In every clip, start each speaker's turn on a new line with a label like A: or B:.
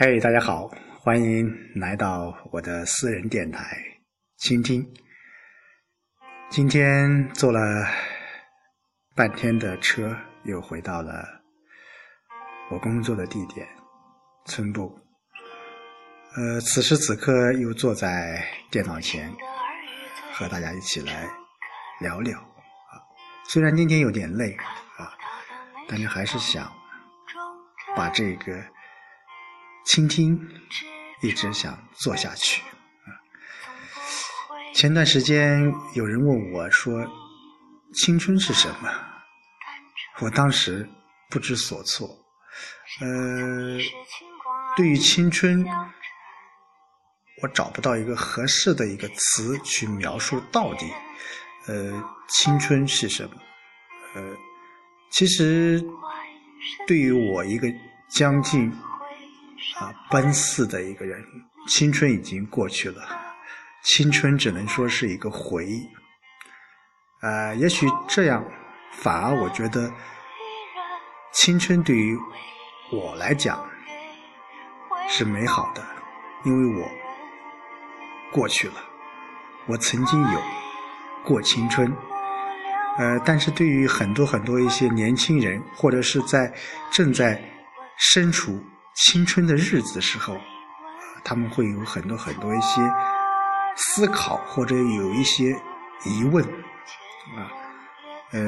A: 嘿，大家好，欢迎来到我的私人电台，倾听。今天坐了半天的车，又回到了我工作的地点村部。呃，此时此刻又坐在电脑前，和大家一起来聊聊啊。虽然今天有点累啊，但是还是想把这个。倾听，一直想做下去。前段时间有人问我说：“青春是什么？”我当时不知所措。呃，对于青春，我找不到一个合适的一个词去描述到底，呃，青春是什么？呃，其实对于我一个将近。啊，奔四的一个人，青春已经过去了，青春只能说是一个回忆。呃，也许这样，反而我觉得，青春对于我来讲是美好的，因为我过去了，我曾经有过青春。呃，但是对于很多很多一些年轻人，或者是在正在身处。青春的日子时候，他们会有很多很多一些思考，或者有一些疑问，啊，呃，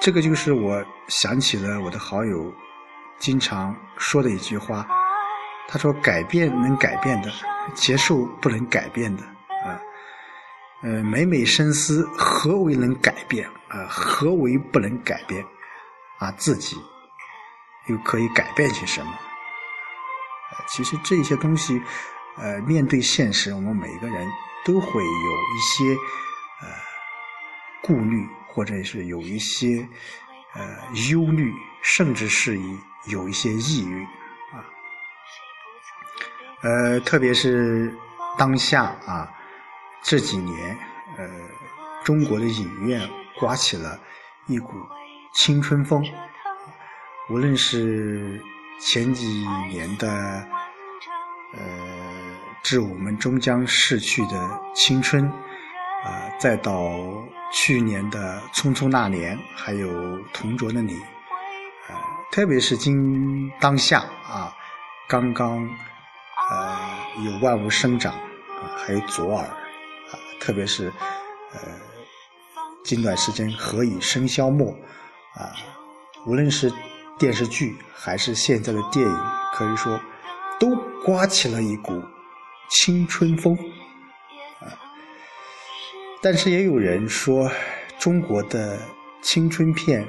A: 这个就是我想起了我的好友经常说的一句话，他说：“改变能改变的，接受不能改变的。”啊，呃，每每深思，何为能改变？啊，何为不能改变？啊，自己。又可以改变些什么？其实这些东西，呃，面对现实，我们每个人都会有一些呃顾虑，或者是有一些呃忧虑，甚至是一有一些抑郁啊。呃，特别是当下啊这几年，呃，中国的影院刮起了一股青春风。无论是前几年的呃致我们终将逝去的青春，啊，再到去年的匆匆那年，还有同桌的你，呃，特别是今当下啊，刚刚呃有万物生长啊，还有左耳啊，特别是呃近段时间何以笙箫默啊，无论是。电视剧还是现在的电影，可以说都刮起了一股青春风啊。但是也有人说，中国的青春片，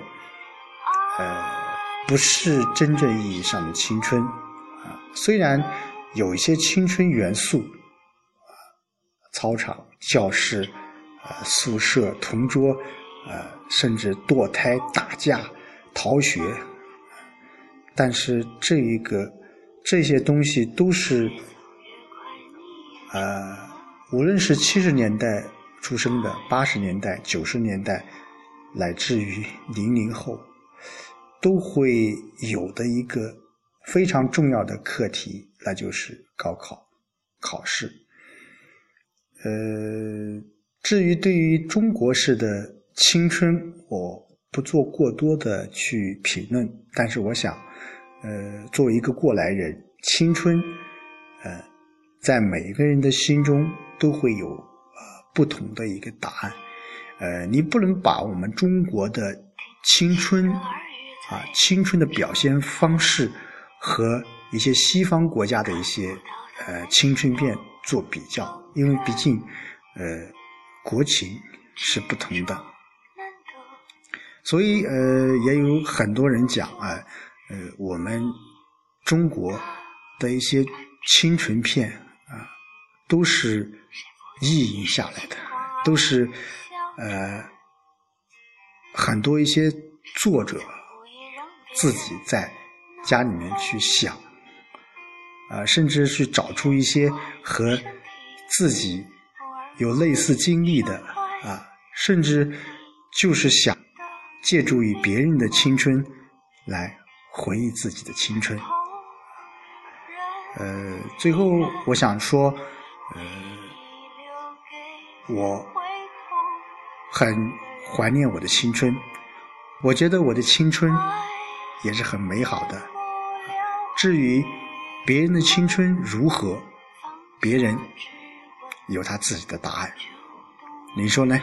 A: 呃，不是真正意义上的青春啊。虽然有一些青春元素啊，操场、教室、啊宿舍、同桌，啊，甚至堕胎、打架、逃学。但是这一个这些东西都是，呃，无论是七十年代出生的、八十年代、九十年代，乃至于零零后，都会有的一个非常重要的课题，那就是高考考试。呃，至于对于中国式的青春，我不做过多的去评论，但是我想。呃，作为一个过来人，青春，呃，在每一个人的心中都会有呃不同的一个答案。呃，你不能把我们中国的青春啊，青春的表现方式和一些西方国家的一些呃青春片做比较，因为毕竟呃国情是不同的。所以呃，也有很多人讲啊。呃，我们中国的一些青春片啊，都是意淫下来的，都是呃很多一些作者自己在家里面去想，啊，甚至去找出一些和自己有类似经历的啊，甚至就是想借助于别人的青春来。回忆自己的青春，呃，最后我想说，呃，我很怀念我的青春，我觉得我的青春也是很美好的。至于别人的青春如何，别人有他自己的答案，你说呢？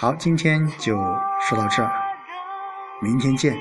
A: 好，今天就说到这儿，明天见。